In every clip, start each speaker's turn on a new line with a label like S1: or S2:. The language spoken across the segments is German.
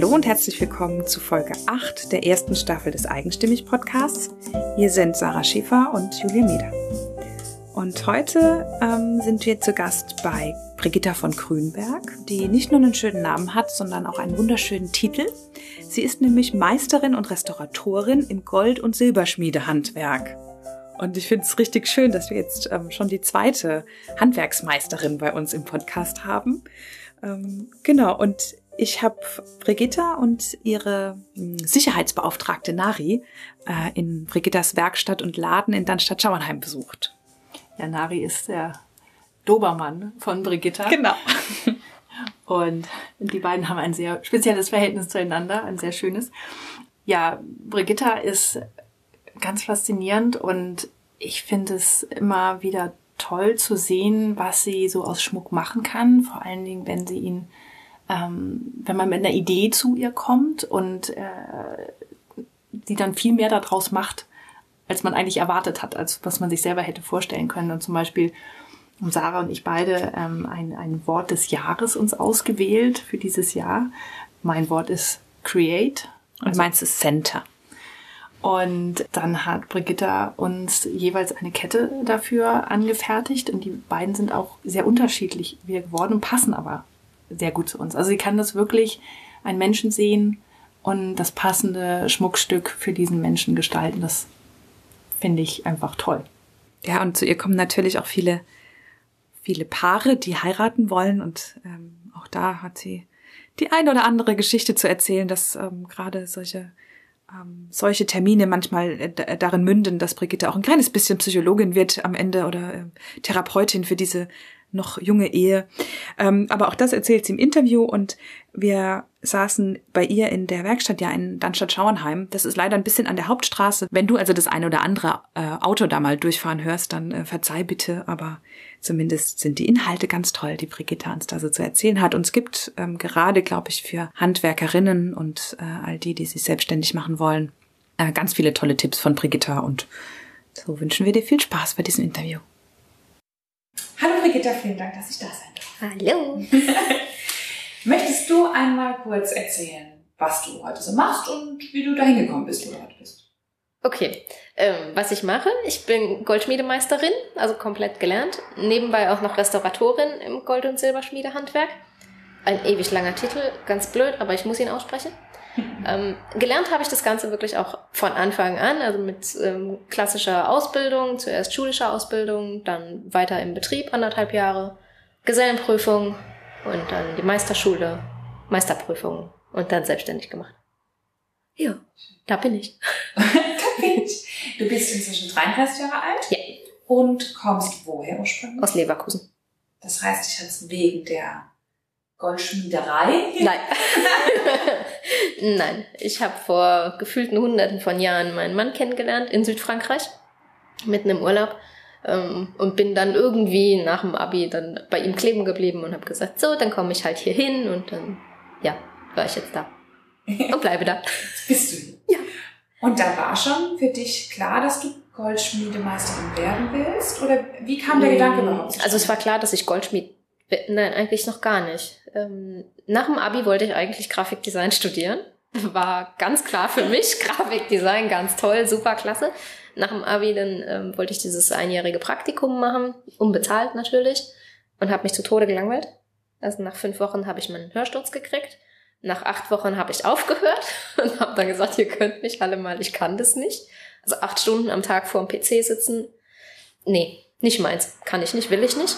S1: Hallo und herzlich willkommen zu Folge 8 der ersten Staffel des Eigenstimmig Podcasts. Hier sind Sarah Schäfer und Julia Meder. Und heute ähm, sind wir zu Gast bei Brigitta von Grünberg, die nicht nur einen schönen Namen hat, sondern auch einen wunderschönen Titel. Sie ist nämlich Meisterin und Restauratorin im Gold- und Silberschmiedehandwerk. Und ich finde es richtig schön, dass wir jetzt ähm, schon die zweite Handwerksmeisterin bei uns im Podcast haben. Ähm, genau, und ich habe Brigitta und ihre hm, Sicherheitsbeauftragte Nari äh, in Brigittas Werkstatt und Laden in Dannstadt-Schauernheim besucht.
S2: Ja, Nari ist der Dobermann von Brigitta.
S1: Genau.
S2: Und die beiden haben ein sehr spezielles Verhältnis zueinander, ein sehr schönes. Ja, Brigitta ist ganz faszinierend und ich finde es immer wieder toll zu sehen, was sie so aus Schmuck machen kann. Vor allen Dingen, wenn sie ihn ähm, wenn man mit einer Idee zu ihr kommt und äh, sie dann viel mehr daraus macht, als man eigentlich erwartet hat, als was man sich selber hätte vorstellen können. Und zum Beispiel haben Sarah und ich beide ähm, ein, ein Wort des Jahres uns ausgewählt für dieses Jahr. Mein Wort ist Create.
S1: Und also, meins ist Center.
S2: Und dann hat Brigitta uns jeweils eine Kette dafür angefertigt und die beiden sind auch sehr unterschiedlich geworden und passen aber sehr gut zu uns. Also sie kann das wirklich einen Menschen sehen und das passende Schmuckstück für diesen Menschen gestalten. Das finde ich einfach toll.
S1: Ja, und zu ihr kommen natürlich auch viele, viele Paare, die heiraten wollen. Und ähm, auch da hat sie die ein oder andere Geschichte zu erzählen, dass ähm, gerade solche ähm, solche Termine manchmal äh, darin münden, dass Brigitte auch ein kleines bisschen Psychologin wird am Ende oder äh, Therapeutin für diese noch junge Ehe. Ähm, aber auch das erzählt sie im Interview und wir saßen bei ihr in der Werkstatt ja in Darmstadt-Schauenheim. Das ist leider ein bisschen an der Hauptstraße. Wenn du also das eine oder andere äh, Auto da mal durchfahren hörst, dann äh, verzeih bitte, aber zumindest sind die Inhalte ganz toll, die Brigitte uns da so zu erzählen hat. Und es gibt ähm, gerade, glaube ich, für Handwerkerinnen und äh, all die, die sich selbstständig machen wollen, äh, ganz viele tolle Tipps von Brigitta und so wünschen wir dir viel Spaß bei diesem Interview. Hallo Brigitta, vielen Dank, dass ich da sein darf.
S3: Hallo.
S1: Möchtest du einmal kurz erzählen, was du heute so machst und wie du dahin gekommen bist, wo du heute bist?
S3: Okay, ähm, was ich mache, ich bin Goldschmiedemeisterin, also komplett gelernt. Nebenbei auch noch Restauratorin im Gold- und Silberschmiedehandwerk. Ein ewig langer Titel, ganz blöd, aber ich muss ihn aussprechen. Ähm, gelernt habe ich das Ganze wirklich auch von Anfang an, also mit ähm, klassischer Ausbildung, zuerst schulischer Ausbildung, dann weiter im Betrieb anderthalb Jahre, Gesellenprüfung und dann die Meisterschule, Meisterprüfung und dann selbstständig gemacht. Ja, da bin ich.
S1: da bin ich. Du bist inzwischen 33 Jahre alt?
S3: Ja.
S1: Und kommst woher ursprünglich?
S3: Aus Leverkusen.
S1: Das heißt, ich hatte wegen der Goldschmiederei?
S3: Nein. Nein, ich habe vor gefühlten Hunderten von Jahren meinen Mann kennengelernt in Südfrankreich, mitten im Urlaub. Ähm, und bin dann irgendwie nach dem Abi dann bei ihm kleben geblieben und habe gesagt, so, dann komme ich halt hier hin und dann, ja, war ich jetzt da. Und bleibe da.
S1: Bist du hier.
S3: Ja.
S1: Und da war schon für dich klar, dass du Goldschmiedemeisterin werden willst? Oder wie kam der Gedanke überhaupt?
S3: Also es war klar, dass ich Goldschmied Nein, eigentlich noch gar nicht. Ähm, nach dem Abi wollte ich eigentlich Grafikdesign studieren. War ganz klar für mich. Grafikdesign, ganz toll, super klasse. Nach dem Abi dann ähm, wollte ich dieses einjährige Praktikum machen, unbezahlt natürlich, und habe mich zu Tode gelangweilt. Also nach fünf Wochen habe ich meinen Hörsturz gekriegt. Nach acht Wochen habe ich aufgehört und habe dann gesagt, ihr könnt mich alle mal, ich kann das nicht. Also acht Stunden am Tag vor dem PC sitzen, nee, nicht meins. Kann ich nicht, will ich nicht.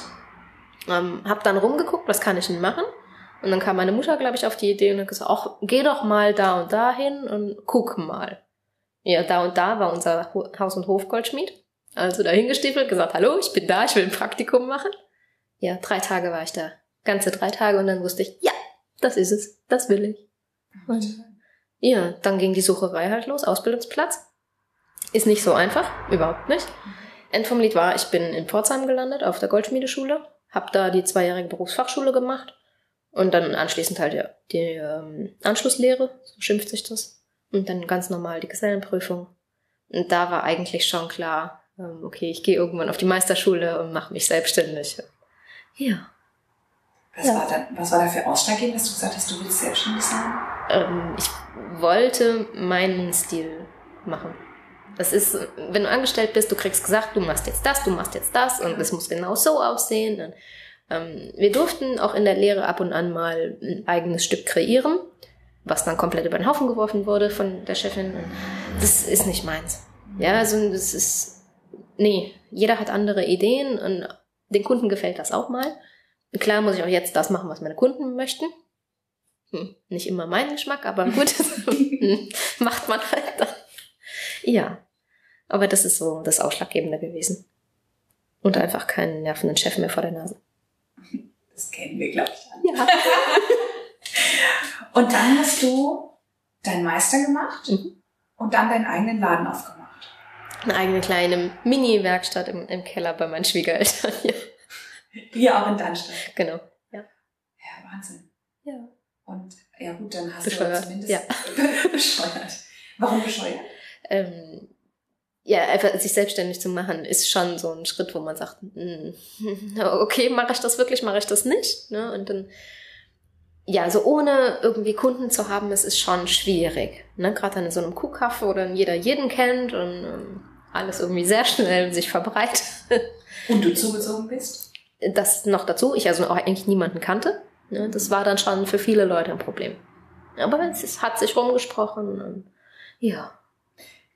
S3: Ähm, hab dann rumgeguckt, was kann ich denn machen? Und dann kam meine Mutter, glaube ich, auf die Idee und hat gesagt, ach, geh doch mal da und da hin und guck mal. Ja, da und da war unser Haus- und Hofgoldschmied. Also da hingestiefelt, gesagt, hallo, ich bin da, ich will ein Praktikum machen. Ja, drei Tage war ich da. Ganze drei Tage und dann wusste ich, ja, das ist es, das will ich. Und ja, dann ging die Sucherei halt los, Ausbildungsplatz. Ist nicht so einfach, überhaupt nicht. End vom Lied war, ich bin in Pforzheim gelandet, auf der Goldschmiedeschule habe da die zweijährige Berufsfachschule gemacht und dann anschließend halt ja, die ähm, Anschlusslehre, so schimpft sich das. Und dann ganz normal die Gesellenprüfung. Und da war eigentlich schon klar, ähm, okay, ich gehe irgendwann auf die Meisterschule und mache mich selbstständig. Ja.
S1: Was, ja. War da, was war da für ausschlaggebend, dass du gesagt hast, du willst selbstständig sein?
S3: ähm, ich wollte meinen Stil machen. Das ist, wenn du angestellt bist, du kriegst gesagt, du machst jetzt das, du machst jetzt das und es muss genau so aussehen. Ähm, wir durften auch in der Lehre ab und an mal ein eigenes Stück kreieren, was dann komplett über den Haufen geworfen wurde von der Chefin. Das ist nicht meins. Ja, also das ist, nee, jeder hat andere Ideen und den Kunden gefällt das auch mal. Klar muss ich auch jetzt das machen, was meine Kunden möchten. Hm, nicht immer mein Geschmack, aber gut, macht man halt dann. Ja, aber das ist so das Ausschlaggebende gewesen. Und einfach keinen nervenden Chef mehr vor der Nase.
S1: Das kennen wir, glaube ich. Ja. und dann hast du deinen Meister gemacht mhm. und dann deinen eigenen Laden aufgemacht.
S3: Eine eigene kleine Mini-Werkstatt im, im Keller bei meinen Schwiegereltern. Ja.
S1: Hier auch in Darmstadt.
S3: Genau. Ja.
S1: Ja, Wahnsinn.
S3: Ja.
S1: Und ja gut, dann hast
S3: bescheuert.
S1: du zumindest
S3: ja.
S1: bescheuert. Warum bescheuert?
S3: Ähm, ja, einfach sich selbstständig zu machen, ist schon so ein Schritt, wo man sagt, hm, okay, mache ich das wirklich, mache ich das nicht? Ne? Und dann, ja, also ohne irgendwie Kunden zu haben, es ist schon schwierig. Ne? Gerade in so einem Kuhkaffee, wo dann jeder jeden kennt und ähm, alles irgendwie sehr schnell sich verbreitet.
S1: Und du zugezogen bist?
S3: Das noch dazu, ich also auch eigentlich niemanden kannte. Ne? Das war dann schon für viele Leute ein Problem. Aber es hat sich rumgesprochen und ja.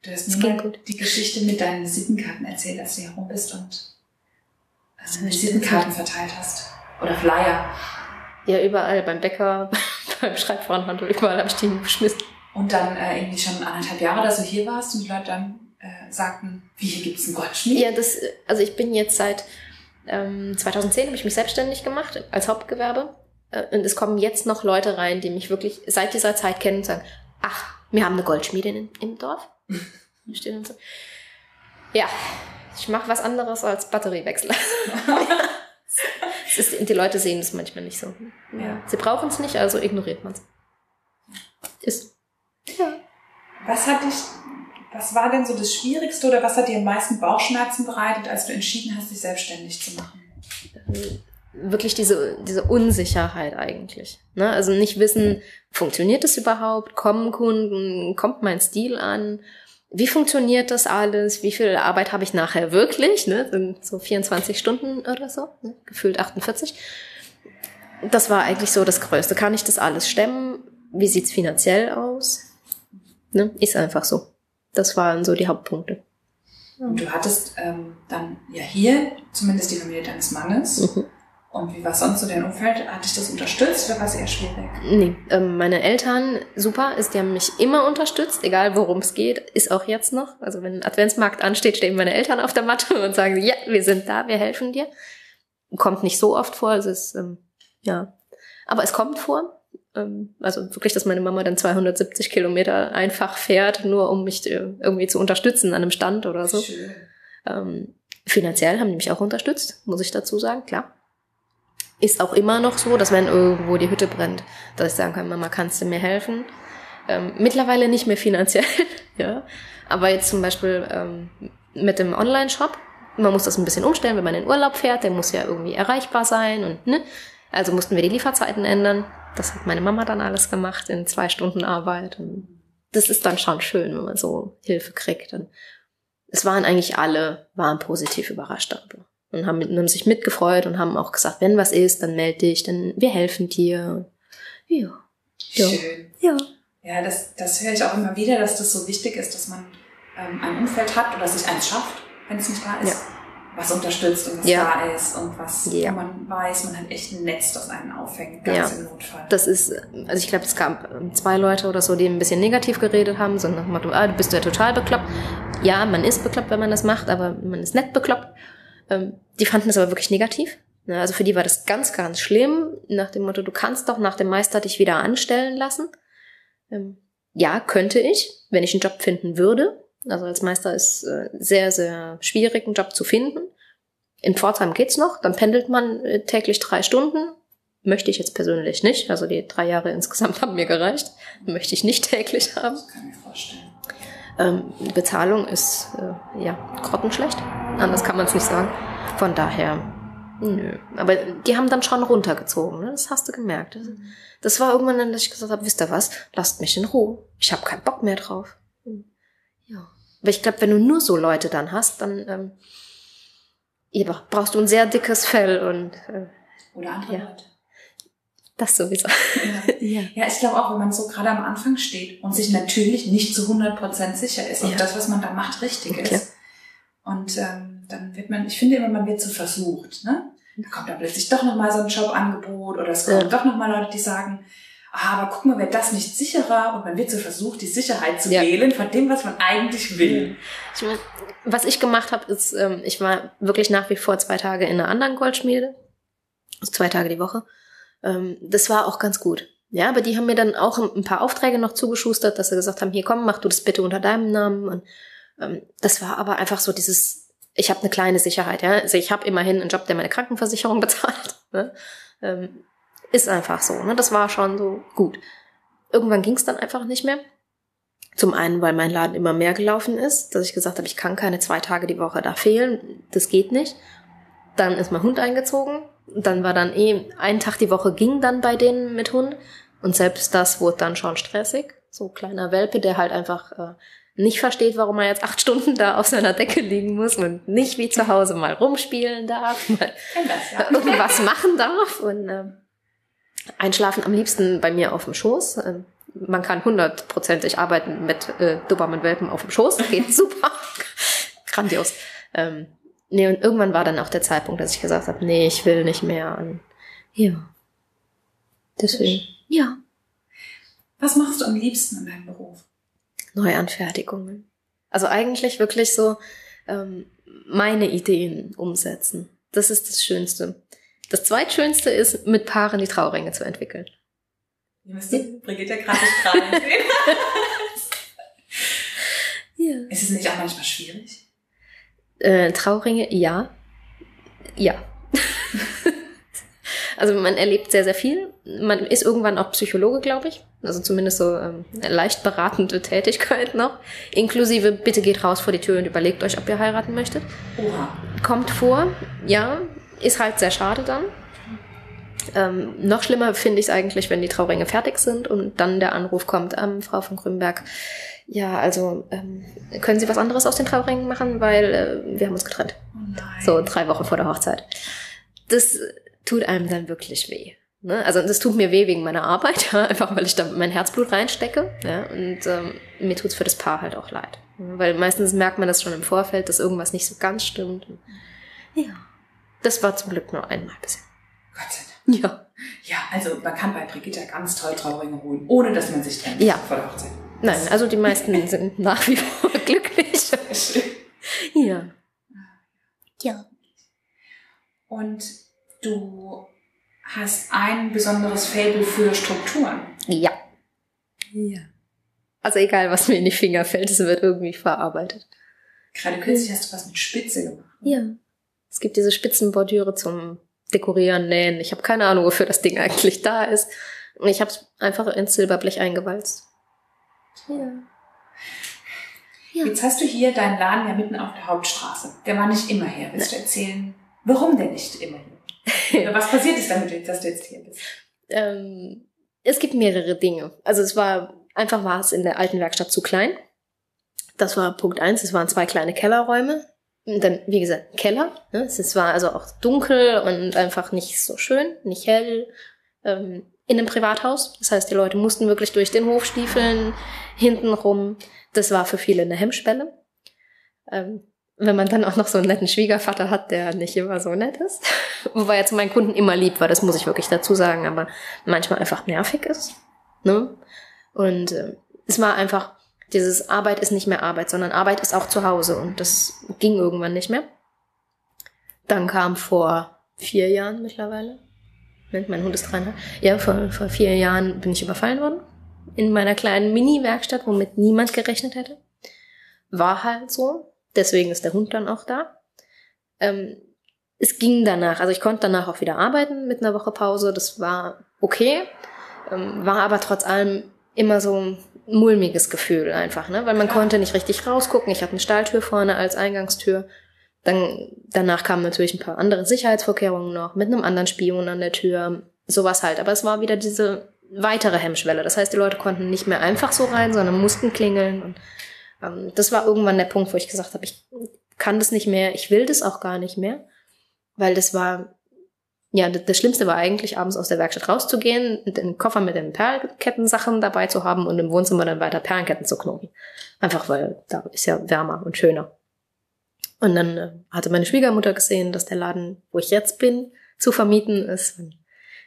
S1: Du hast mir mal die Geschichte mit deinen Visitenkarten erzählt, als du hier rum bist und also Visitenkarten verteilt hast. Oder Flyer.
S3: Ja, überall, beim Bäcker, beim Schreibwarenhandel, überall habe ich die geschmissen.
S1: Und dann äh, irgendwie schon anderthalb Jahre, dass du hier warst und die Leute dann äh, sagten, wie hier gibt's einen Goldschmied?
S3: Ja, das, also ich bin jetzt seit ähm, 2010 habe ich mich selbstständig gemacht als Hauptgewerbe. Äh, und es kommen jetzt noch Leute rein, die mich wirklich seit dieser Zeit kennen und sagen, ach, wir haben eine Goldschmiede in, im Dorf. Stehen und so. Ja, ich mache was anderes als Batteriewechsler. ist, die Leute sehen es manchmal nicht so.
S1: Ja.
S3: Sie brauchen es nicht, also ignoriert man es. Ist.
S1: Ja. Was hat dich, was war denn so das Schwierigste oder was hat dir am meisten Bauchschmerzen bereitet, als du entschieden hast, dich selbstständig zu machen?
S3: Wirklich diese, diese Unsicherheit eigentlich. Ne? Also nicht wissen, funktioniert das überhaupt? Kommen Kunden? Kommt mein Stil an? Wie funktioniert das alles? Wie viel Arbeit habe ich nachher wirklich? Ne? Sind so 24 Stunden oder so, ne? gefühlt 48. Das war eigentlich so das Größte. Kann ich das alles stemmen? Wie sieht's finanziell aus? Ne? Ist einfach so. Das waren so die Hauptpunkte.
S1: Und du hattest ähm, dann ja hier zumindest die Familie deines Mannes. Mhm. Und wie war sonst so dein Umfeld? Hat dich das unterstützt oder war es eher schwierig?
S3: Nee, ähm, meine Eltern, super, ist, die haben mich immer unterstützt, egal worum es geht, ist auch jetzt noch. Also wenn ein Adventsmarkt ansteht, stehen meine Eltern auf der Matte und sagen, ja, wir sind da, wir helfen dir. Kommt nicht so oft vor, es ist, ähm, ja. Aber es kommt vor. Ähm, also wirklich, dass meine Mama dann 270 Kilometer einfach fährt, nur um mich äh, irgendwie zu unterstützen an einem Stand oder so.
S1: Schön.
S3: Ähm, finanziell haben die mich auch unterstützt, muss ich dazu sagen, klar ist auch immer noch so, dass wenn irgendwo die Hütte brennt, dass ich sagen kann, Mama, kannst du mir helfen? Ähm, mittlerweile nicht mehr finanziell, ja. Aber jetzt zum Beispiel ähm, mit dem Online-Shop, man muss das ein bisschen umstellen, wenn man in Urlaub fährt, der muss ja irgendwie erreichbar sein und ne. Also mussten wir die Lieferzeiten ändern. Das hat meine Mama dann alles gemacht in zwei Stunden Arbeit. Und das ist dann schon schön, wenn man so Hilfe kriegt. Und es waren eigentlich alle, waren positiv überrascht darüber und haben, haben sich mitgefreut und haben auch gesagt, wenn was ist, dann melde dich, dann wir helfen dir. Ja.
S1: ja. Schön.
S3: Ja.
S1: Ja, das, das höre ich auch immer wieder, dass das so wichtig ist, dass man ähm, ein Umfeld hat oder sich eins schafft, wenn es nicht da ist. Ja. Was unterstützt und was ja. da ist und was ja. man weiß, man hat echt ein Netz, das einen auffängt, ganz ja. im Notfall.
S3: Das ist, also ich glaube, es gab ähm, zwei Leute oder so, die ein bisschen negativ geredet haben, so nach dem Motto, ah, du bist ja total bekloppt. Ja, man ist bekloppt, wenn man das macht, aber man ist nicht bekloppt. Ähm, die fanden es aber wirklich negativ. Ne, also für die war das ganz, ganz schlimm, nach dem Motto, du kannst doch nach dem Meister dich wieder anstellen lassen. Ähm, ja, könnte ich, wenn ich einen Job finden würde. Also als Meister ist äh, sehr, sehr schwierig, einen Job zu finden. In Pforzheim geht's noch, dann pendelt man äh, täglich drei Stunden. Möchte ich jetzt persönlich nicht. Also die drei Jahre insgesamt haben mir gereicht. Möchte ich nicht täglich haben.
S1: Das kann ich mir vorstellen.
S3: Ähm, Bezahlung ist äh, ja grottenschlecht. Anders kann man es nicht sagen. Von daher, Nö. Aber die haben dann schon runtergezogen, ne? das hast du gemerkt. Das, war irgendwann dann, dass ich gesagt habe, wisst ihr was, lasst mich in Ruhe. Ich habe keinen Bock mehr drauf. Ja. Aber ich glaube, wenn du nur so Leute dann hast, dann ähm, brauchst du ein sehr dickes Fell und
S1: äh, oder andere ja. Leute.
S3: Das sowieso.
S1: Ja, ja. ja ich glaube auch, wenn man so gerade am Anfang steht und sich natürlich nicht zu 100% sicher ist, ob ja. das, was man da macht, richtig okay. ist. Und ähm, dann wird man, ich finde immer, man wird so versucht. Ne? Da kommt dann plötzlich doch nochmal so ein Jobangebot oder es kommen ja. doch nochmal Leute, die sagen, ah, aber guck mal, wäre das nicht sicherer? Und man wird so versucht, die Sicherheit zu ja. wählen von dem, was man eigentlich will.
S3: Ich mein, was ich gemacht habe, ist, ähm, ich war wirklich nach wie vor zwei Tage in einer anderen Goldschmiede. Also zwei Tage die Woche. Ähm, das war auch ganz gut. Ja, aber die haben mir dann auch ein paar Aufträge noch zugeschustert, dass sie gesagt haben, hier komm, mach du das bitte unter deinem Namen. Und ähm, das war aber einfach so dieses, ich habe eine kleine Sicherheit, ja. Also ich habe immerhin einen Job, der meine Krankenversicherung bezahlt. Ne? Ähm, ist einfach so. Ne? Das war schon so gut. Irgendwann ging es dann einfach nicht mehr. Zum einen, weil mein Laden immer mehr gelaufen ist, dass ich gesagt habe, ich kann keine zwei Tage die Woche da fehlen. Das geht nicht. Dann ist mein Hund eingezogen dann war dann eh, ein Tag die Woche ging dann bei denen mit Hund. Und selbst das wurde dann schon stressig. So kleiner Welpe, der halt einfach äh, nicht versteht, warum er jetzt acht Stunden da auf seiner Decke liegen muss und nicht wie zu Hause mal rumspielen darf, mal ja. irgendwas machen darf und äh, einschlafen am liebsten bei mir auf dem Schoß. Äh, man kann hundertprozentig arbeiten mit äh, Dobermann-Welpen auf dem Schoß. Geht super. Grandios. Ähm, nee, und irgendwann war dann auch der Zeitpunkt, dass ich gesagt habe, nee, ich will nicht mehr. Und, ja. Deswegen, ja.
S1: Was machst du am liebsten in deinem Beruf?
S3: Neuanfertigungen. Also eigentlich wirklich so ähm, meine Ideen umsetzen. Das ist das Schönste. Das zweitschönste ist, mit Paaren die Trauringe zu entwickeln.
S1: Ihr müsst Brigitte gerade strahlen sehen. ja. Ist es nicht auch manchmal schwierig?
S3: Äh, Trauringe, ja. Ja. also man erlebt sehr, sehr viel. Man ist irgendwann auch Psychologe, glaube ich. Also zumindest so ähm, leicht beratende Tätigkeit noch. Inklusive, bitte geht raus vor die Tür und überlegt euch, ob ihr heiraten möchtet. Oha. Kommt vor, ja. Ist halt sehr schade dann. Ähm, noch schlimmer finde ich es eigentlich, wenn die Trauringe fertig sind und dann der Anruf kommt, ähm, Frau von Grünberg, ja, also ähm, können Sie was anderes aus den Trauringen machen, weil äh, wir haben uns getrennt. Oh so drei Wochen vor der Hochzeit. Das tut einem dann wirklich weh. Ne? Also das tut mir weh wegen meiner Arbeit, ja, einfach weil ich da mein Herzblut reinstecke. Ja, und ähm, mir tut's für das Paar halt auch leid. Weil meistens merkt man das schon im Vorfeld, dass irgendwas nicht so ganz stimmt. Ja. Das war zum Glück nur einmal bisher.
S1: Gott sei Dank. Ja. Ja, also man kann bei Brigitte ganz toll Trauringe holen, ohne dass man sich trennt ja. vor der Hochzeit.
S3: Nein, also die meisten sind nach wie vor glücklich. ja.
S1: Ja. Und du hast ein besonderes Fable für Strukturen.
S3: Ja. Ja. Also egal, was mir in die Finger fällt, es wird irgendwie verarbeitet.
S1: Gerade kürzlich hast du was mit Spitze gemacht.
S3: Ja. Es gibt diese Spitzenbordüre zum Dekorieren, Nähen. Ich habe keine Ahnung, wofür das Ding eigentlich da ist. Ich habe es einfach ins Silberblech eingewalzt. Ja.
S1: ja. Jetzt hast du hier deinen Laden ja mitten auf der Hauptstraße. Der war nicht immer her. Willst du erzählen, warum der nicht immer hier? Oder was passiert ist damit, dass du jetzt hier bist?
S3: Ähm, es gibt mehrere Dinge. Also es war, einfach war es in der alten Werkstatt zu klein. Das war Punkt eins. Es waren zwei kleine Kellerräume. Und dann, wie gesagt, Keller. Ne? Es war also auch dunkel und einfach nicht so schön, nicht hell. Ähm, in einem Privathaus. Das heißt, die Leute mussten wirklich durch den Hof stiefeln, hintenrum. Das war für viele eine Hemmschwelle. Ähm, wenn man dann auch noch so einen netten Schwiegervater hat, der nicht immer so nett ist. Wobei er zu meinen Kunden immer lieb war, das muss ich wirklich dazu sagen, aber manchmal einfach nervig ist. Ne? Und äh, es war einfach, dieses Arbeit ist nicht mehr Arbeit, sondern Arbeit ist auch zu Hause und das ging irgendwann nicht mehr. Dann kam vor vier Jahren mittlerweile, mein Hund ist dran. Ja, vor, vor vier Jahren bin ich überfallen worden. In meiner kleinen Mini-Werkstatt, womit niemand gerechnet hätte. War halt so. Deswegen ist der Hund dann auch da. Ähm, es ging danach. Also ich konnte danach auch wieder arbeiten mit einer Woche Pause. Das war okay. Ähm, war aber trotz allem immer so ein mulmiges Gefühl einfach, ne? Weil man konnte nicht richtig rausgucken. Ich hatte eine Stahltür vorne als Eingangstür. Dann, danach kamen natürlich ein paar andere Sicherheitsvorkehrungen noch, mit einem anderen Spion an der Tür, sowas halt. Aber es war wieder diese weitere Hemmschwelle. Das heißt, die Leute konnten nicht mehr einfach so rein, sondern mussten klingeln. Und ähm, das war irgendwann der Punkt, wo ich gesagt habe, ich kann das nicht mehr, ich will das auch gar nicht mehr, weil das war, ja, das Schlimmste war eigentlich, abends aus der Werkstatt rauszugehen, den Koffer mit den Perlenkettensachen dabei zu haben und im Wohnzimmer dann weiter Perlenketten zu knoten. Einfach weil da ist ja wärmer und schöner. Und dann äh, hatte meine Schwiegermutter gesehen, dass der Laden, wo ich jetzt bin, zu vermieten ist. Und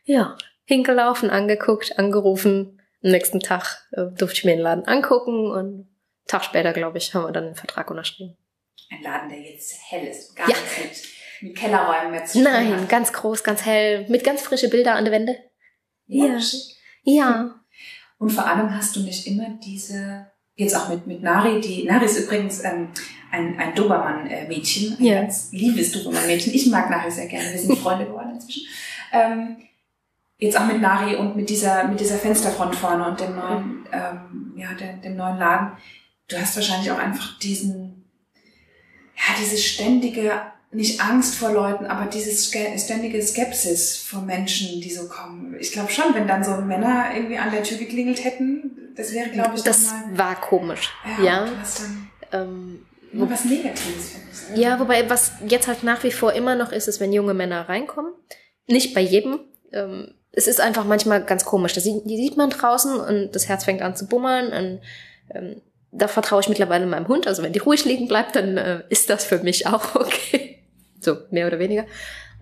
S3: ja, hingelaufen, angeguckt, angerufen. Am nächsten Tag äh, durfte ich mir den Laden angucken und einen Tag später, glaube ich, haben wir dann den Vertrag unterschrieben.
S1: Ein Laden, der jetzt hell ist, gar ja. nicht mit, Kellerräumen mehr zu
S3: tun Nein, hat. ganz groß, ganz hell, mit ganz frischen Bildern an der Wände. Ja. Ja. ja.
S1: Und vor allem hast du nicht immer diese, jetzt auch mit, mit Nari, die, Nari ist übrigens ähm, ein, ein Dobermann-Mädchen, ein ja. ganz liebes Dobermann-Mädchen. Ich mag Nari sehr gerne, wir sind Freunde geworden inzwischen. Ähm, jetzt auch mit Nari und mit dieser, mit dieser Fensterfront vorne und dem neuen, ähm, ja, dem, dem neuen Laden. Du hast wahrscheinlich auch einfach diesen, ja, diese ständige, nicht Angst vor Leuten, aber dieses ständige Skepsis vor Menschen, die so kommen. Ich glaube schon, wenn dann so Männer irgendwie an der Tür geklingelt hätten, das wäre, glaube ich,
S3: Das mal, war komisch. Ja. ja.
S1: Dann, ähm, nur was Negatives, finde
S3: ich. Ja, wobei, was jetzt halt nach wie vor immer noch ist, ist, wenn junge Männer reinkommen. Nicht bei jedem. Ähm, es ist einfach manchmal ganz komisch. Das sieht, die sieht man draußen und das Herz fängt an zu bummern. Und, ähm, da vertraue ich mittlerweile meinem Hund. Also wenn die ruhig liegen bleibt, dann äh, ist das für mich auch okay. so, mehr oder weniger.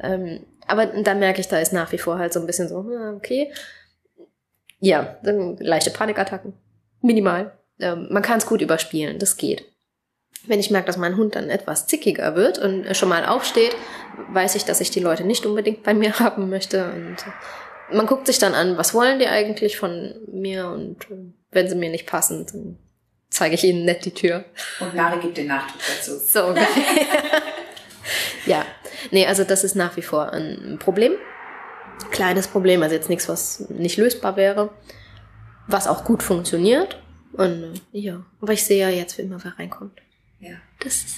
S3: Ähm, aber da merke ich, da ist nach wie vor halt so ein bisschen so, hm, okay. Ja, dann leichte Panikattacken. Minimal. Ähm, man kann es gut überspielen, das geht. Wenn ich merke, dass mein Hund dann etwas zickiger wird und schon mal aufsteht, weiß ich, dass ich die Leute nicht unbedingt bei mir haben möchte. Und man guckt sich dann an, was wollen die eigentlich von mir und äh, wenn sie mir nicht passen, dann zeige ich ihnen nett die Tür.
S1: Und Nare gibt den Nachdruck dazu.
S3: So ungefähr. ja, nee, also das ist nach wie vor ein Problem. Kleines Problem, also jetzt nichts, was nicht lösbar wäre, was auch gut funktioniert. Und äh, ja, aber ich sehe ja jetzt, wie immer wer reinkommt.
S1: Ja.
S3: Das ist,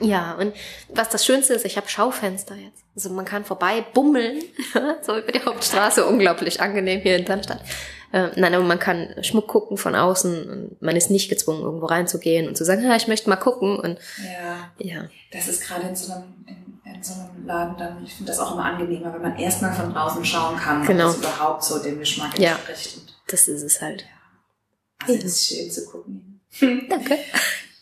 S3: ja, und was das Schönste ist, ich habe Schaufenster jetzt. Also man kann vorbei bummeln, so über die Hauptstraße, unglaublich angenehm hier in Darmstadt. Äh, nein, aber man kann Schmuck gucken von außen und man ist nicht gezwungen, irgendwo reinzugehen und zu sagen, ja, ich möchte mal gucken. Und,
S1: ja, ja. Das ist gerade in so einem, in, in so einem Laden dann, ich finde das auch immer angenehmer, wenn man erstmal von draußen schauen kann,
S3: genau.
S1: ob das überhaupt so dem Geschmack
S3: ja. entspricht. Und das ist es halt. Ja.
S1: Also ja. das ist schön zu gucken.
S3: Danke.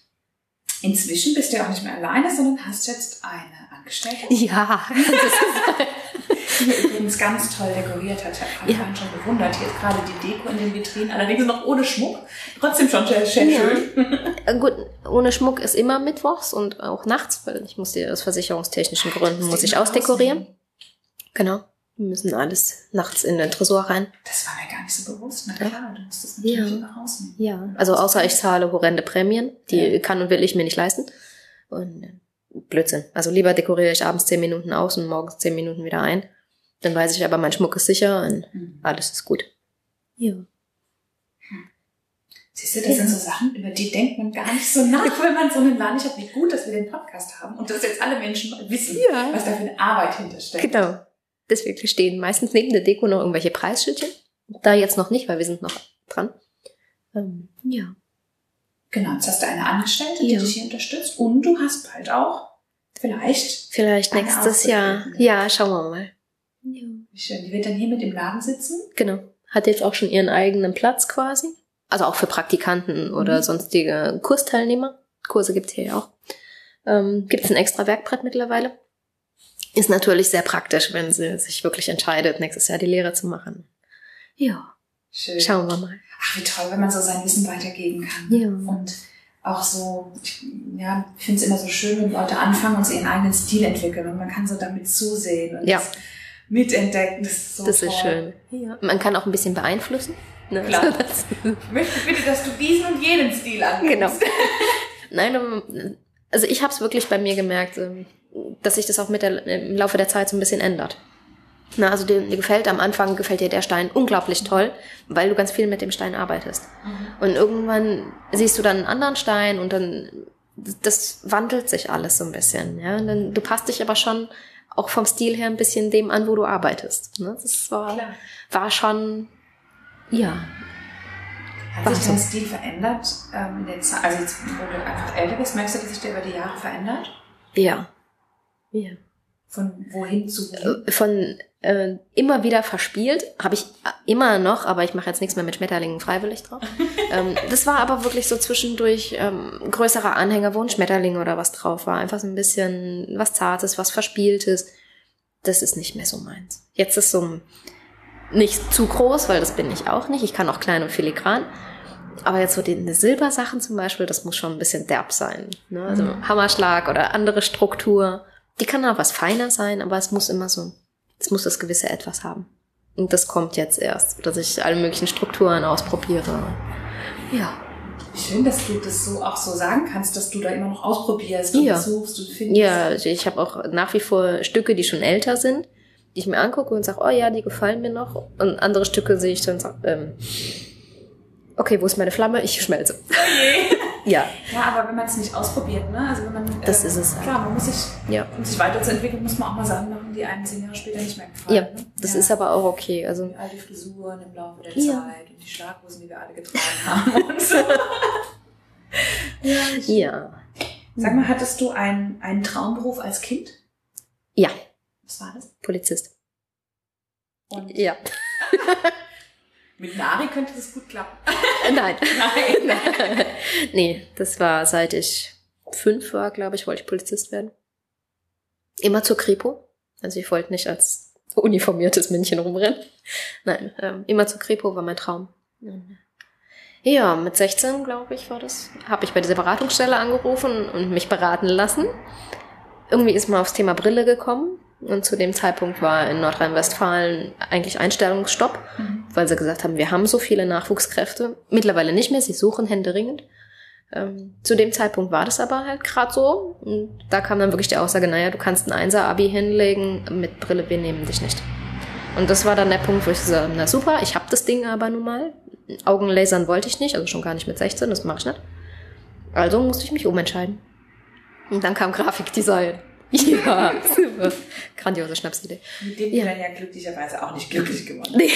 S1: Inzwischen bist du ja auch nicht mehr alleine, sondern hast jetzt eine Angestellte.
S3: Ja.
S1: die übrigens ganz toll dekoriert hat. Ich habe ja. schon bewundert. Hier ist gerade die Deko in den Vitrinen, allerdings noch ohne Schmuck. Trotzdem schon sehr, sehr ja. schön.
S3: Äh, gut, ohne Schmuck ist immer mittwochs und auch nachts, weil ich muss dir aus versicherungstechnischen Gründen muss ich ausdekorieren. Genau. Wir müssen alles nachts in den Tresor rein.
S1: Das war mir gar nicht so bewusst. Na klar, du musst das natürlich ja. immer rausnehmen.
S3: Ja, also außer ich zahle horrende Prämien, die ja. kann und will ich mir nicht leisten. Und äh, Blödsinn. Also lieber dekoriere ich abends zehn Minuten aus und morgens zehn Minuten wieder ein. Dann weiß ich aber, mein Schmuck ist sicher und mhm. alles ist gut.
S1: Ja. Siehst du, das ja. sind so Sachen, über die denkt man gar nicht so nach, wenn man so einen Laden nicht hat. Wie gut, dass wir den Podcast haben und dass jetzt alle Menschen mal wissen, ja. was da für eine Arbeit hintersteckt.
S3: Genau. Deswegen stehen meistens neben der Deko noch irgendwelche Preisschildchen. Da jetzt noch nicht, weil wir sind noch dran. Ähm, ja.
S1: Genau, jetzt hast du eine Angestellte, die ja. dich hier unterstützt und du hast bald auch vielleicht.
S3: Vielleicht nächstes Jahr. Ja, schauen wir mal.
S1: Ja. Wie schön. Die wird dann hier mit im Laden sitzen?
S3: Genau. Hat jetzt auch schon ihren eigenen Platz quasi. Also auch für Praktikanten oder mhm. sonstige Kursteilnehmer. Kurse gibt's hier ja auch. Ähm, gibt's ein extra Werkbrett mittlerweile. Ist natürlich sehr praktisch, wenn sie sich wirklich entscheidet, nächstes Jahr die Lehre zu machen. Ja. Schön. Schauen wir mal.
S1: Ach, wie toll, wenn man so sein Wissen weitergeben kann.
S3: Ja.
S1: Und auch so, ich, ja, ich finde es immer so schön, wenn Leute anfangen und sie ihren eigenen Stil entwickeln und man kann so damit zusehen und
S3: ja.
S1: das mitentdecken. Das ist so
S3: Das
S1: toll.
S3: ist schön. Ja. Man kann auch ein bisschen beeinflussen.
S1: Ne? Klar. Also das ich möchte bitte, dass du diesen und jenen Stil annimmst.
S3: Genau. Nein, also ich habe es wirklich bei mir gemerkt, ähm, dass sich das auch mit der, im Laufe der Zeit so ein bisschen ändert. Na, also dir, dir gefällt am Anfang gefällt dir der Stein unglaublich toll, weil du ganz viel mit dem Stein arbeitest. Mhm. Und irgendwann siehst du dann einen anderen Stein und dann das wandelt sich alles so ein bisschen. Ja? Dann, du passt dich aber schon auch vom Stil her ein bisschen dem an, wo du arbeitest. Ne? Das war, war schon, ja.
S1: Hat sich dein Stil verändert? Ähm, in den also jetzt, wo du einfach älter bist, merkst du, dass sich der über die Jahre verändert?
S3: Ja. Ja.
S1: Von wohin zu wohin?
S3: Äh, von äh, immer wieder verspielt, habe ich immer noch, aber ich mache jetzt nichts mehr mit Schmetterlingen freiwillig drauf. ähm, das war aber wirklich so zwischendurch ähm, größerer Anhänger, wo ein Schmetterling oder was drauf war. Einfach so ein bisschen was Zartes, was Verspieltes. Das ist nicht mehr so meins. Jetzt ist so nicht zu groß, weil das bin ich auch nicht. Ich kann auch klein und filigran. Aber jetzt so die Silbersachen zum Beispiel, das muss schon ein bisschen derb sein. Ne? Also mhm. Hammerschlag oder andere Struktur. Die kann auch was feiner sein, aber es muss immer so, es muss das gewisse Etwas haben. Und das kommt jetzt erst, dass ich alle möglichen Strukturen ausprobiere. Ja.
S1: Schön, dass du das so auch so sagen kannst, dass du da immer noch ausprobierst und
S3: ja.
S1: suchst und findest.
S3: Ja, ich habe auch nach wie vor Stücke, die schon älter sind, die ich mir angucke und sage, oh ja, die gefallen mir noch. Und andere Stücke sehe ich dann und sage, ähm, okay, wo ist meine Flamme? Ich schmelze.
S1: Je.
S3: Ja.
S1: Ja, aber wenn man es nicht ausprobiert, ne? Also wenn man
S3: das
S1: äh,
S3: ist es.
S1: Klar, man muss sich,
S3: ja.
S1: um sich weiterzuentwickeln, muss man auch mal Sachen machen, die einem zehn Jahre später nicht mehr gefallen.
S3: Ja, ne? das ja. ist aber auch okay. Also
S1: die alte Frisuren im Laufe der ja. Zeit und die Schlaghosen, die wir alle getragen haben und so.
S3: ja. ja.
S1: Sag mal, hattest du einen, einen Traumberuf als Kind?
S3: Ja.
S1: Was war das?
S3: Polizist.
S1: Und
S3: ja.
S1: Mit Nari könnte das gut klappen.
S3: Äh, nein.
S1: Nein.
S3: nee, das war seit ich fünf war, glaube ich, wollte ich Polizist werden. Immer zur Kripo. Also ich wollte nicht als uniformiertes Männchen rumrennen. Nein, ähm, immer zur Kripo war mein Traum. Ja, mit 16, glaube ich, war das, habe ich bei dieser Beratungsstelle angerufen und mich beraten lassen. Irgendwie ist man aufs Thema Brille gekommen. Und zu dem Zeitpunkt war in Nordrhein-Westfalen eigentlich Einstellungsstopp, mhm. weil sie gesagt haben, wir haben so viele Nachwuchskräfte. Mittlerweile nicht mehr, sie suchen händeringend. Ähm, zu dem Zeitpunkt war das aber halt gerade so. Und da kam dann wirklich die Aussage, naja, du kannst ein Einser-Abi hinlegen, mit Brille, wir nehmen dich nicht. Und das war dann der Punkt, wo ich gesagt habe, na super, ich habe das Ding aber nun mal. Augenlasern wollte ich nicht, also schon gar nicht mit 16, das mache ich nicht. Also musste ich mich umentscheiden. Und dann kam Grafikdesign. Ja, super. Grandiose Schnapsidee.
S1: Mit dem ja. bin ja glücklicherweise auch nicht glücklich geworden.
S3: Nee.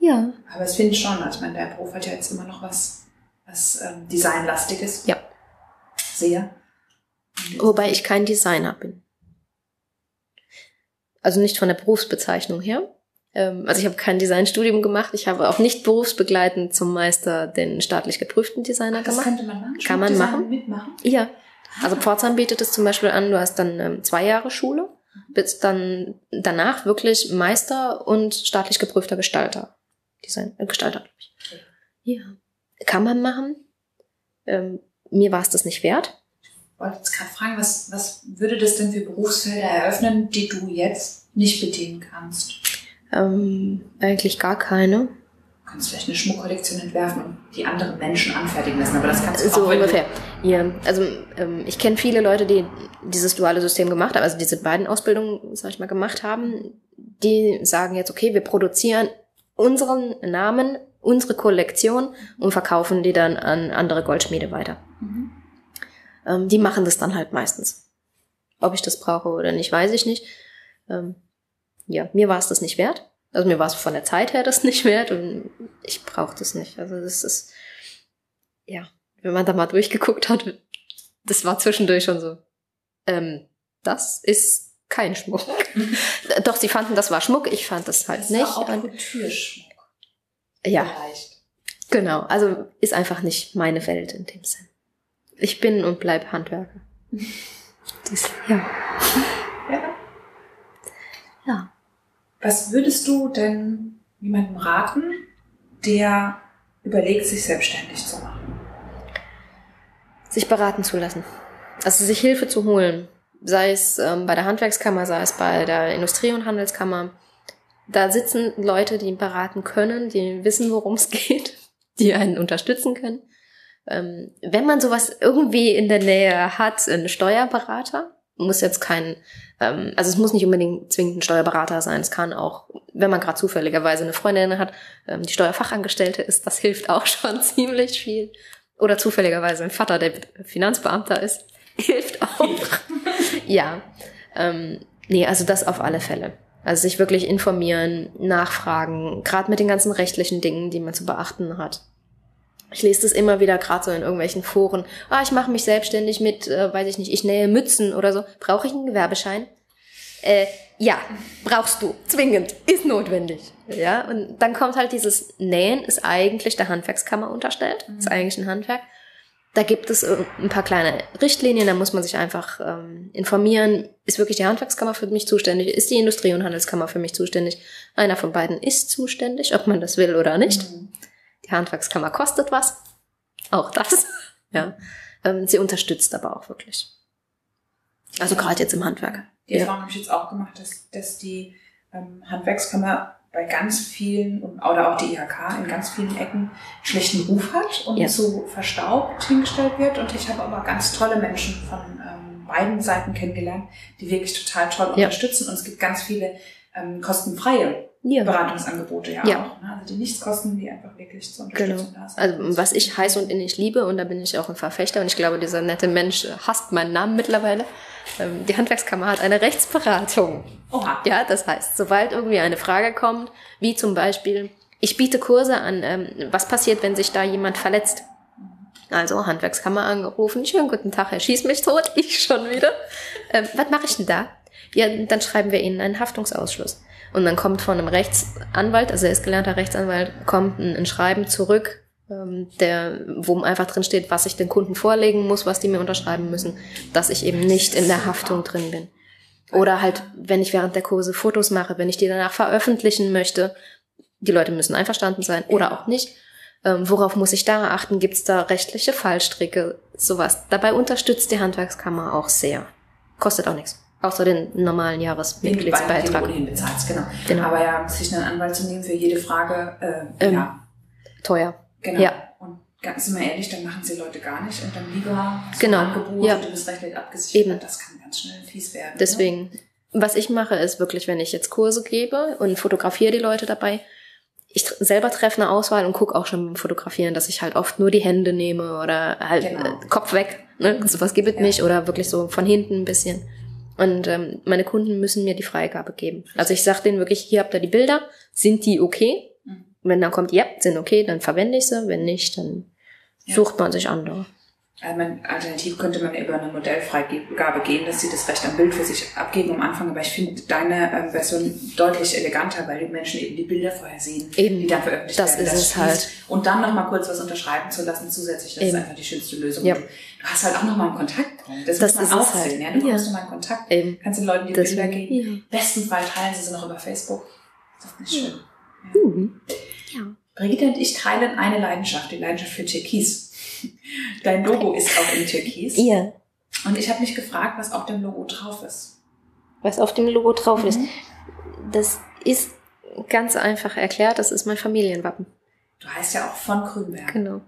S3: ja.
S1: Aber es finde ich schon, also ich meine, der Beruf hat ja jetzt immer noch was, was ähm, Designlastiges.
S3: Ja.
S1: Sehr.
S3: Wobei ich kein Designer bin. Also nicht von der Berufsbezeichnung her. Ähm, also ich habe kein Designstudium gemacht. Ich habe auch nicht berufsbegleitend zum Meister den staatlich geprüften Designer
S1: das
S3: gemacht.
S1: könnte man machen.
S3: Kann man machen.
S1: Mitmachen?
S3: Ja. Also Pforzheim bietet es zum Beispiel an, du hast dann ähm, zwei Jahre Schule, bist dann danach wirklich Meister und staatlich geprüfter Gestalter. Design, äh, Gestalter, glaube ich. Ja. Kann man machen. Ähm, mir war es das nicht wert.
S1: Ich wollte jetzt gerade fragen, was, was würde das denn für Berufsfelder eröffnen, die du jetzt nicht bedienen kannst?
S3: Ähm, eigentlich gar keine
S1: kannst vielleicht eine Schmuckkollektion entwerfen und die anderen Menschen anfertigen lassen, aber das kannst du
S3: so
S1: auch,
S3: ungefähr. Ja, also ähm, ich kenne viele Leute, die dieses duale System gemacht haben, also diese beiden Ausbildungen, sag ich mal, gemacht haben, die sagen jetzt, okay, wir produzieren unseren Namen, unsere Kollektion und verkaufen die dann an andere Goldschmiede weiter. Mhm. Ähm, die machen das dann halt meistens. Ob ich das brauche oder nicht, weiß ich nicht. Ähm, ja, mir war es das nicht wert. Also mir war es von der Zeit her das nicht wert und ich brauche das nicht. Also das ist, ja, wenn man da mal durchgeguckt hat, das war zwischendurch schon so, ähm, das ist kein Schmuck. Doch, sie fanden, das war Schmuck, ich fand das halt
S1: das
S3: nicht.
S1: War auch Kulturschmuck.
S3: Ja.
S1: Vielleicht.
S3: Genau, also ist einfach nicht meine Welt in dem Sinn. Ich bin und bleib Handwerker. Das, ja.
S1: Ja.
S3: Ja.
S1: Was würdest du denn jemandem raten, der überlegt, sich selbstständig zu machen?
S3: Sich beraten zu lassen. Also sich Hilfe zu holen. Sei es ähm, bei der Handwerkskammer, sei es bei der Industrie- und Handelskammer. Da sitzen Leute, die ihn beraten können, die wissen, worum es geht, die einen unterstützen können. Ähm, wenn man sowas irgendwie in der Nähe hat, ein Steuerberater, muss jetzt kein, ähm, also es muss nicht unbedingt zwingend ein Steuerberater sein. Es kann auch, wenn man gerade zufälligerweise eine Freundin hat, ähm, die Steuerfachangestellte ist, das hilft auch schon ziemlich viel. Oder zufälligerweise ein Vater, der Finanzbeamter ist. Hilft auch. ja. Ähm, nee, also das auf alle Fälle. Also sich wirklich informieren, nachfragen, gerade mit den ganzen rechtlichen Dingen, die man zu beachten hat. Ich lese das immer wieder gerade so in irgendwelchen Foren. Ah, ich mache mich selbstständig mit, äh, weiß ich nicht, ich nähe Mützen oder so. Brauche ich einen Gewerbeschein? Äh, ja, brauchst du. Zwingend. Ist notwendig. Ja, und dann kommt halt dieses Nähen, ist eigentlich der Handwerkskammer unterstellt. Mhm. Ist eigentlich ein Handwerk. Da gibt es ein paar kleine Richtlinien, da muss man sich einfach ähm, informieren. Ist wirklich die Handwerkskammer für mich zuständig? Ist die Industrie- und Handelskammer für mich zuständig? Einer von beiden ist zuständig, ob man das will oder nicht. Mhm. Die Handwerkskammer kostet was. Auch das. ja. Ähm, sie unterstützt aber auch wirklich. Also gerade jetzt im Handwerk.
S1: Die Erfahrung ja. habe ich jetzt auch gemacht, dass, dass die ähm, Handwerkskammer bei ganz vielen oder auch die IHK in ganz vielen Ecken schlechten Ruf hat und ja. zu verstaubt hingestellt wird. Und ich habe aber ganz tolle Menschen von ähm, beiden Seiten kennengelernt, die wirklich total toll ja. unterstützen. Und es gibt ganz viele ähm, kostenfreie ja. Beratungsangebote ja, ja. auch. Ne? Also die nichts kosten, die einfach wirklich zu unterstützen
S3: genau. da sind. Also was ich heiß und innig liebe, und da bin ich auch ein Verfechter, und ich glaube, dieser nette Mensch hasst meinen Namen mittlerweile, ähm, die Handwerkskammer hat eine Rechtsberatung. Oha. Ja, das heißt, sobald irgendwie eine Frage kommt, wie zum Beispiel, ich biete Kurse an, ähm, was passiert, wenn sich da jemand verletzt? Also Handwerkskammer angerufen, schönen guten Tag, er schießt mich tot, ich schon wieder. Ähm, was mache ich denn da? Ja, dann schreiben wir Ihnen einen Haftungsausschluss. Und dann kommt von einem Rechtsanwalt, also er ist gelernter Rechtsanwalt, kommt ein, ein Schreiben zurück, ähm, der, wo einfach drin steht, was ich den Kunden vorlegen muss, was die mir unterschreiben müssen, dass ich eben nicht in der Haftung drin bin. Oder halt, wenn ich während der Kurse Fotos mache, wenn ich die danach veröffentlichen möchte, die Leute müssen einverstanden sein oder auch nicht. Ähm, worauf muss ich da achten? Gibt es da rechtliche Fallstricke? Sowas. Dabei unterstützt die Handwerkskammer auch sehr. Kostet auch nichts. Außer den normalen Jahresmitgliedsbeitrag. Den, den ohnehin
S1: bezahlst, genau. genau. Aber ja, sich einen Anwalt zu nehmen für jede Frage, äh, ähm, ja.
S3: Teuer.
S1: Genau. Ja. Und ganz mal ehrlich, dann machen sie Leute gar nicht und dann lieber so genau. Angebot ja. und du bist rechtlich abgesichert. Eben. Das kann ganz schnell fies werden. Ne?
S3: Deswegen, ne? was ich mache, ist wirklich, wenn ich jetzt Kurse gebe und fotografiere die Leute dabei, ich selber treffe eine Auswahl und gucke auch schon beim Fotografieren, dass ich halt oft nur die Hände nehme oder halt genau. äh, Kopf weg. Ne? Sowas gibt es ja. nicht oder wirklich so von hinten ein bisschen. Und ähm, meine Kunden müssen mir die Freigabe geben. Also ich sage denen wirklich, hier habt ihr die Bilder, sind die okay? wenn dann kommt, ja, sind okay, dann verwende ich sie. Wenn nicht, dann ja. sucht man sich andere.
S1: Also man, alternativ könnte man über eine Modellfreigabe gehen, dass sie das Recht am Bild für sich abgeben am Anfang. Aber ich finde deine ähm, Version deutlich eleganter, weil die Menschen eben die Bilder vorher sehen,
S3: eben.
S1: die dann veröffentlicht
S3: das werden. Das ist es halt.
S1: Und dann nochmal kurz was unterschreiben zu lassen zusätzlich, das eben. ist einfach die schönste Lösung. Ja. Du hast halt auch nochmal einen Kontaktpunkt. Das, das muss man auch sehen. Halt. Ja? Du ja. nochmal einen Kontakt. Eben. Kannst den Leuten die das Bilder geben. Ja. Besten Fall teilen sie sie noch über Facebook. Das ist nicht schön. Ja. Mhm. Ja. Brigitte und ich teilen eine Leidenschaft, die Leidenschaft für Türkis. Dein Logo ist auch in Türkis. Ja. Und ich habe mich gefragt, was auf dem Logo drauf ist.
S3: Was auf dem Logo drauf mhm. ist? Das ist ganz einfach erklärt, das ist mein Familienwappen.
S1: Du heißt ja auch von Grünberg.
S3: Genau.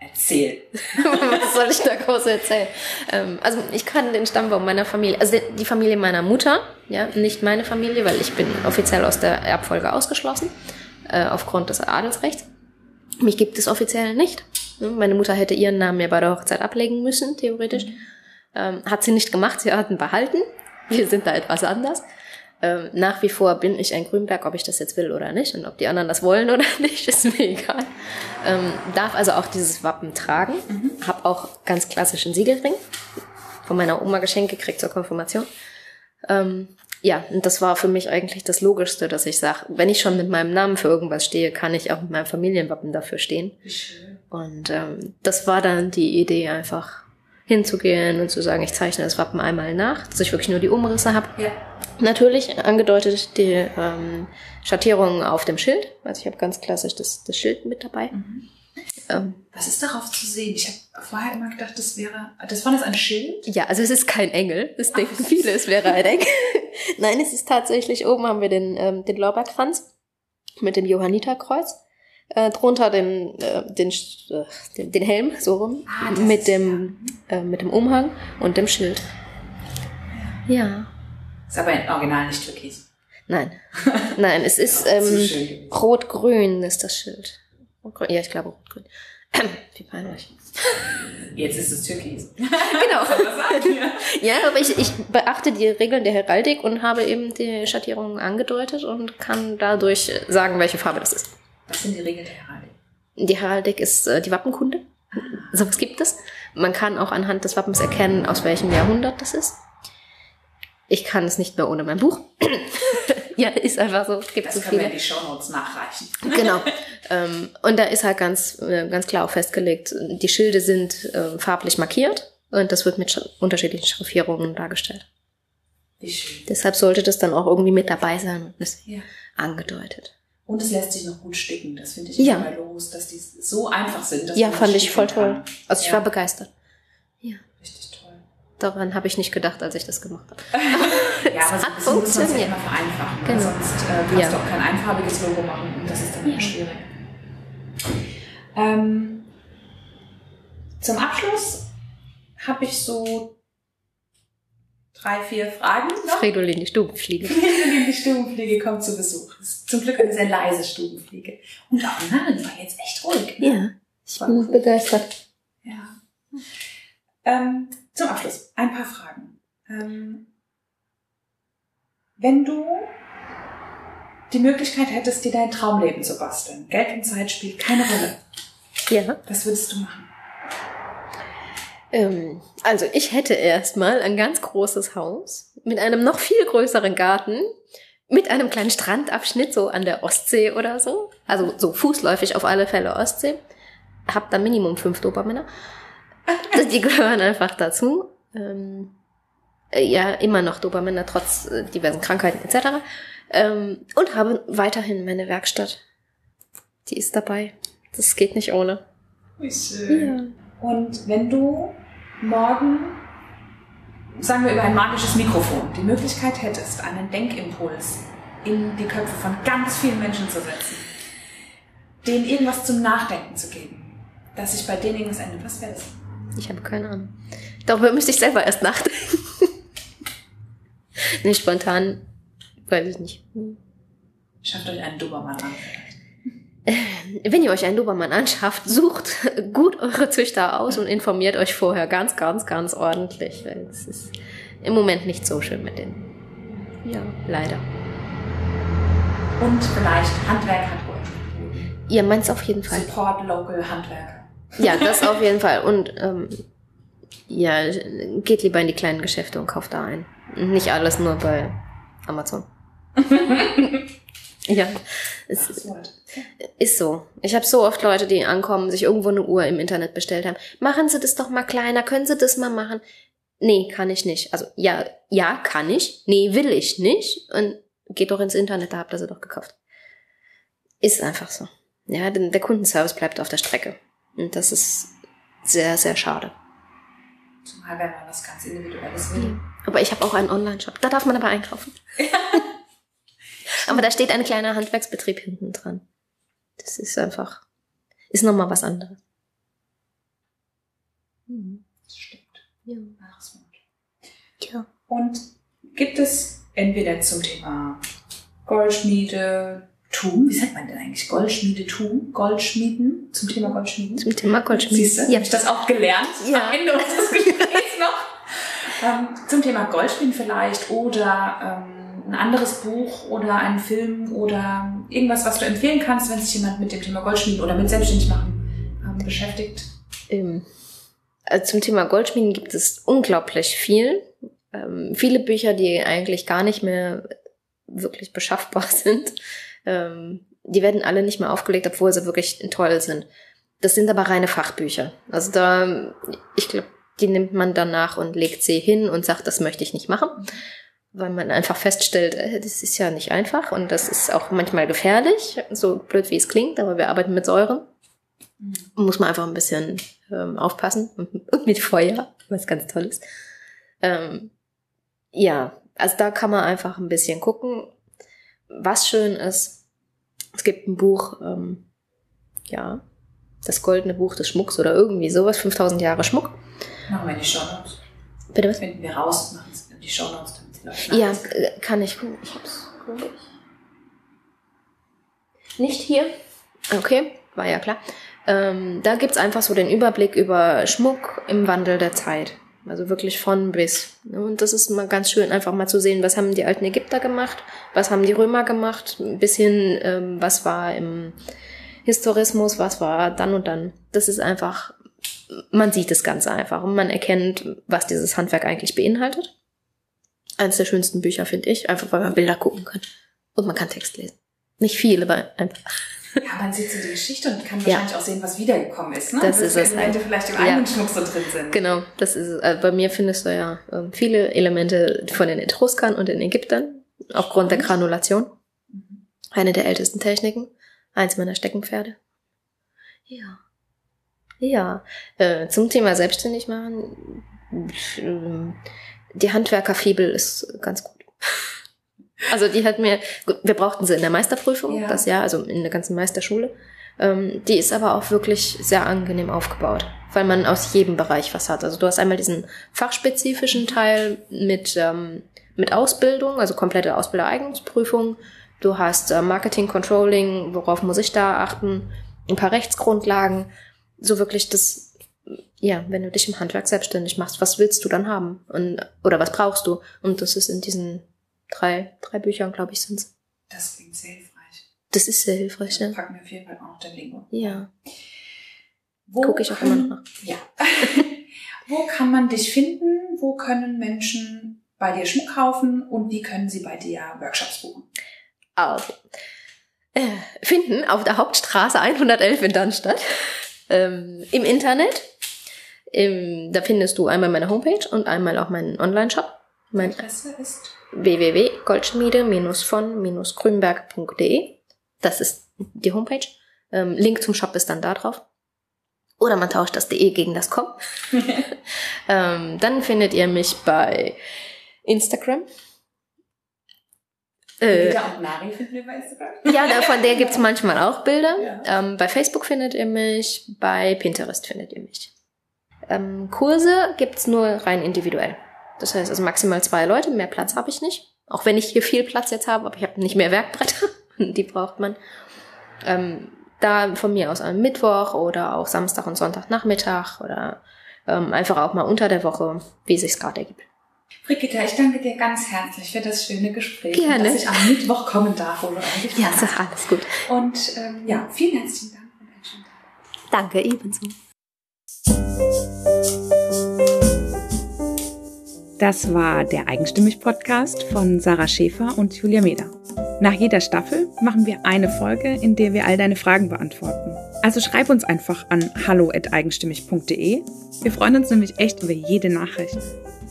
S1: Erzähl.
S3: Was soll ich da groß erzählen? Ähm, also ich kann den Stammbaum meiner Familie, also die Familie meiner Mutter, ja, nicht meine Familie, weil ich bin offiziell aus der Erbfolge ausgeschlossen äh, aufgrund des Adelsrechts. Mich gibt es offiziell nicht. Meine Mutter hätte ihren Namen ja bei der Hochzeit ablegen müssen, theoretisch. Ähm, hat sie nicht gemacht, sie hat ihn behalten. Wir sind da etwas anders. Ähm, nach wie vor bin ich ein Grünberg, ob ich das jetzt will oder nicht. Und ob die anderen das wollen oder nicht, ist mir egal. Ähm, darf also auch dieses Wappen tragen. Mhm. Hab auch ganz klassischen Siegelring. Von meiner Oma geschenkt gekriegt zur Konfirmation. Ähm, ja, und das war für mich eigentlich das Logischste, dass ich sage, wenn ich schon mit meinem Namen für irgendwas stehe, kann ich auch mit meinem Familienwappen dafür stehen. Und ähm, das war dann die Idee, einfach hinzugehen und zu sagen, ich zeichne das Wappen einmal nach, dass ich wirklich nur die Umrisse habe. Ja. Natürlich angedeutet die ähm, Schattierungen auf dem Schild. Also ich habe ganz klassisch das, das Schild mit dabei. Mhm.
S1: Ähm, Was ist darauf zu sehen? Ich habe vorher immer gedacht, das wäre, das war das ein Schild?
S3: Ja, also es ist kein Engel. Das denken viele, es wäre ein Engel. Nein, es ist tatsächlich, oben haben wir den, ähm, den Lorbeerkranz mit dem Johanniterkreuz. Äh, drunter den, äh, den, äh, den, den Helm, so rum, ah, mit, dem, ja. äh, mit dem Umhang und dem Schild. Ja. ja.
S1: Ist aber im Original nicht türkis.
S3: Nein. Nein, es ist ähm, rot-grün ist das Schild. Ja, ich glaube rot-grün. Wie peinlich.
S1: Jetzt ist es Türkis.
S3: genau. ja, aber ich, ich beachte die Regeln der Heraldik und habe eben die Schattierungen angedeutet und kann dadurch sagen, welche Farbe das ist.
S1: Was sind die Regeln der Heraldik?
S3: Die Heraldik ist äh, die Wappenkunde. Ah. So was gibt es. Man kann auch anhand des Wappens erkennen, aus welchem Jahrhundert das ist. Ich kann es nicht mehr ohne mein Buch. ja, ist einfach so. Es gibt
S1: das
S3: so
S1: können
S3: viele.
S1: wir in die Shownotes nachreichen.
S3: Genau. ähm, und da ist halt ganz, äh, ganz klar auch festgelegt, die Schilde sind äh, farblich markiert und das wird mit sch unterschiedlichen Schriftierungen dargestellt.
S1: Wie schön.
S3: Deshalb sollte das dann auch irgendwie mit dabei sein und ist
S1: Ja.
S3: angedeutet.
S1: Und es lässt sich noch gut sticken. Das finde ich
S3: Ja.
S1: immer los, dass die so einfach sind. Dass
S3: Ja,
S1: man
S3: fand ich voll toll.
S1: kann.
S3: Also ich
S1: Ja.
S3: war begeistert. Ja.
S1: Richtig toll.
S3: Daran habe ich nicht gedacht, als ich das gemacht habe.
S1: Ja, aber so
S3: hat
S1: ein bisschen muss man es ja
S3: funktioniert.
S1: immer vereinfachen.
S3: Genau.
S1: Genau. Sonst äh, kannst
S3: Ja.
S1: du auch kein einfarbiges Logo machen und das ist dann immer schwierig. Ähm, zum Abschluss habe ich so drei, vier Fragen noch.
S3: Fridolin, die Stubenfliege.
S1: Die Stubenfliege kommt zu Besuch. Ist zum Glück eine sehr leise Stubenfliege. Und auch Namen war jetzt echt ruhig. Ne?
S3: Ja, ich bin begeistert.
S1: Ja. Ähm, zum Abschluss ein paar Fragen. Ähm, wenn du die Möglichkeit hättest, dir dein Traumleben zu basteln, Geld und Zeit spielt keine Rolle.
S3: Ja.
S1: Was würdest du machen?
S3: Ähm, also ich hätte erstmal ein ganz großes Haus mit einem noch viel größeren Garten, mit einem kleinen Strandabschnitt so an der Ostsee oder so. Also so fußläufig auf alle Fälle Ostsee. Hab da Minimum fünf Dobermänner. Die gehören einfach dazu. Ähm, äh, ja, immer noch Dobermänner, trotz äh, diversen Krankheiten etc. Ähm, und habe weiterhin meine Werkstatt. Die ist dabei. Das geht nicht ohne.
S1: Wie schön. Und wenn du morgen, sagen wir über ein magisches Mikrofon, die Möglichkeit hättest, einen Denkimpuls in die Köpfe von ganz vielen Menschen zu setzen, denen irgendwas zum Nachdenken zu geben, dass sich bei denen irgendwas ändert, was wäre das?
S3: Ich habe keine Ahnung. Darüber müsste ich selber erst nachdenken. nicht spontan, weiß ich nicht.
S1: Schafft euch einen Dobermann an.
S3: Wenn ihr euch einen Dobermann anschafft, sucht gut eure Züchter aus und informiert euch vorher ganz, ganz, ganz ordentlich. Weil es ist im Moment nicht so schön mit denen. Ja, leider.
S1: Und vielleicht Handwerk hat wohl.
S3: Ihr meint's auf jeden Fall.
S1: Support Local Handwerker.
S3: Ja, das auf jeden Fall. Und ähm, ja, geht lieber in die kleinen Geschäfte und kauft da ein. Nicht alles nur bei Amazon. ja, es
S1: Das Wort.
S3: ist so. Ich habe so oft Leute, die ankommen, sich irgendwo eine Uhr im Internet bestellt haben. Machen Sie das doch mal kleiner, können Sie das mal machen? Nee, kann ich nicht. Also ja, ja, kann ich. Nee, will ich nicht. Und geht doch ins Internet, da habt ihr sie doch gekauft. Ist einfach so. Ja, denn der Kundenservice bleibt auf der Strecke. Und das ist sehr, sehr schade.
S1: Zumal wenn man was ganz Individuelles will.
S3: Aber ich habe auch einen Online-Shop. Da darf man aber einkaufen. aber da steht ein kleiner Handwerksbetrieb hinten dran. Das ist einfach, ist nochmal was anderes. Mhm.
S1: Das stimmt.
S3: Ja.
S1: Wahres Wort.
S3: ja.
S1: Und gibt es entweder zum Thema Goldschmiede, Tum, wie sagt man denn eigentlich? Goldschmiede, Tum, Goldschmieden, zum Thema Goldschmieden?
S3: Zum Thema Goldschmied.
S1: Siehst du,
S3: Ja.
S1: habe ich das auch gelernt
S3: Ja.
S1: am Ende unseres Gesprächs noch. Ähm, zum Thema Goldschmieden vielleicht oder ähm, ein anderes Buch oder einen Film oder irgendwas, was du empfehlen kannst, wenn sich jemand mit dem Thema Goldschmieden oder mit Selbstständigmachen ähm, beschäftigt.
S3: Ähm, also zum Thema Goldschmieden gibt es unglaublich viel. Ähm, viele Bücher, die eigentlich gar nicht mehr wirklich beschaffbar sind. Ähm, die werden alle nicht mehr aufgelegt, obwohl sie wirklich toll sind. Das sind aber reine Fachbücher. Also da, ich glaube, die nimmt man danach und legt sie hin und sagt, das möchte ich nicht machen. Weil man einfach feststellt, äh, das ist ja nicht einfach und das ist auch manchmal gefährlich, so blöd wie es klingt, aber wir arbeiten mit Säuren muss man einfach ein bisschen ähm, aufpassen und mit Feuer, was ganz toll ist. Ähm, ja, also da kann man einfach ein bisschen gucken. Was schön ist, es gibt ein Buch, ähm, ja, das goldene Buch des Schmucks oder irgendwie sowas, 5000 Jahre Schmuck.
S1: Machen wir in die Shownotes.
S3: Bitte was?
S1: Finden wir raus, machen es in die Shownotes,
S3: Ja, äh, kann ich. Ich hab's, glaub ich. Nicht hier? Okay. war ja klar. Ähm, da gibt's einfach so den Überblick über Schmuck im Wandel der Zeit. Also wirklich von bis. Und das ist mal ganz schön, einfach mal zu sehen, was haben die alten Ägypter gemacht, was haben die Römer gemacht, bis hin, ähm, was war im Historismus, was war dann und dann. Das ist einfach, man sieht das Ganze einfach und man erkennt, was dieses Handwerk eigentlich beinhaltet. Eines der schönsten Bücher, finde ich, einfach weil man Bilder gucken kann. Und man kann Text lesen. Nicht viel, aber einfach.
S1: Ja, man sieht so die Geschichte und kann wahrscheinlich ja. auch sehen, was wiedergekommen ist. Ne?
S3: Das, das ist es.
S1: Elemente halt. vielleicht im eigenen ja. Schmuck so drin sind.
S3: Genau, das ist es. Also bei mir findest du ja ähm, viele Elemente von den Etruskern und den Ägyptern, aufgrund der Granulation. Mhm. Eine der ältesten Techniken. Eins meiner Steckenpferde. Ja. Ja. Äh, zum Thema selbstständig machen. Die Handwerkerfibel ist ganz gut. Also die hat mir, wir brauchten sie in der Meisterprüfung, ja. das Jahr, also in der ganzen Meisterschule. Ähm, die ist aber auch wirklich sehr angenehm aufgebaut, weil man aus jedem Bereich was hat. Also du hast einmal diesen fachspezifischen Teil mit, ähm, mit Ausbildung, also komplette Ausbildereignungsprüfung. Du hast äh, Marketing, Controlling, worauf muss ich da achten, ein paar Rechtsgrundlagen. So wirklich das, ja, wenn du dich im Handwerk selbstständig machst, was willst du dann haben? Und, oder was brauchst du? Und das ist in diesen drei, drei Büchern, glaube ich, sind's.
S1: Das klingt sehr hilfreich.
S3: Das ist sehr hilfreich,
S1: ja. Packen wir auf jeden Fall auch noch den Link.
S3: Ja. Gucke ich auch immer noch nach.
S1: Ja. Wo kann man dich finden? Wo können Menschen bei dir Schmuck kaufen und wie können sie bei dir Workshops buchen?
S3: Also, äh, finden auf der Hauptstraße 111 in Darmstadt. Ähm, Im Internet. Im, da findest du einmal meine Homepage und einmal auch meinen Online-Shop.
S1: Mein Adresse ist
S3: www.goldschmiede-von-grünberg.de. Das ist die Homepage. Ähm, Link zum Shop ist dann da drauf. Oder man tauscht das .de gegen das .com. ähm, dann findet ihr mich bei Instagram.
S1: Äh, und Mari finden wir bei Instagram.
S3: ja, von der gibt's manchmal auch Bilder. Ja. Ähm, bei Facebook findet ihr mich, bei Pinterest findet ihr mich. Ähm, Kurse gibt's nur rein individuell. Das heißt also maximal zwei Leute, mehr Platz habe ich nicht. Auch wenn ich hier viel Platz jetzt habe, aber ich habe nicht mehr Werkbretter. Die braucht man. Ähm, da von mir aus am Mittwoch oder auch Samstag und Sonntagnachmittag oder ähm, einfach auch mal unter der Woche, wie es sich gerade ergibt.
S1: Brigitte, ich danke dir ganz herzlich für das schöne Gespräch.
S3: Gerne.
S1: Dass ich am Mittwoch kommen darf, wo du eigentlich
S3: Ja, ist alles gut.
S1: Und ähm, ja, vielen herzlichen Dank und einen schönen
S3: Tag. Danke, ebenso.
S4: Das war der Eigenstimmig-Podcast von Sarah Schäfer und Julia Meder. Nach jeder Staffel machen wir eine Folge, in der wir all deine Fragen beantworten. Also schreib uns einfach an hallo.eigenstimmig.de. Wir freuen uns nämlich echt über jede Nachricht.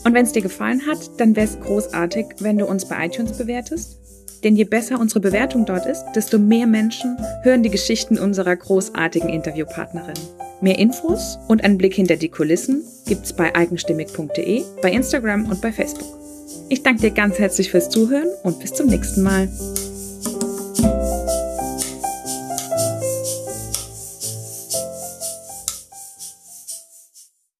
S4: Und wenn es dir gefallen hat, dann wäre es großartig, wenn du uns bei iTunes bewertest. Denn je besser unsere Bewertung dort ist, desto mehr Menschen hören die Geschichten unserer großartigen Interviewpartnerin. Mehr Infos und einen Blick hinter die Kulissen gibt's bei eigenstimmig.de, bei Instagram und bei Facebook. Ich danke dir ganz herzlich fürs Zuhören und bis zum nächsten Mal.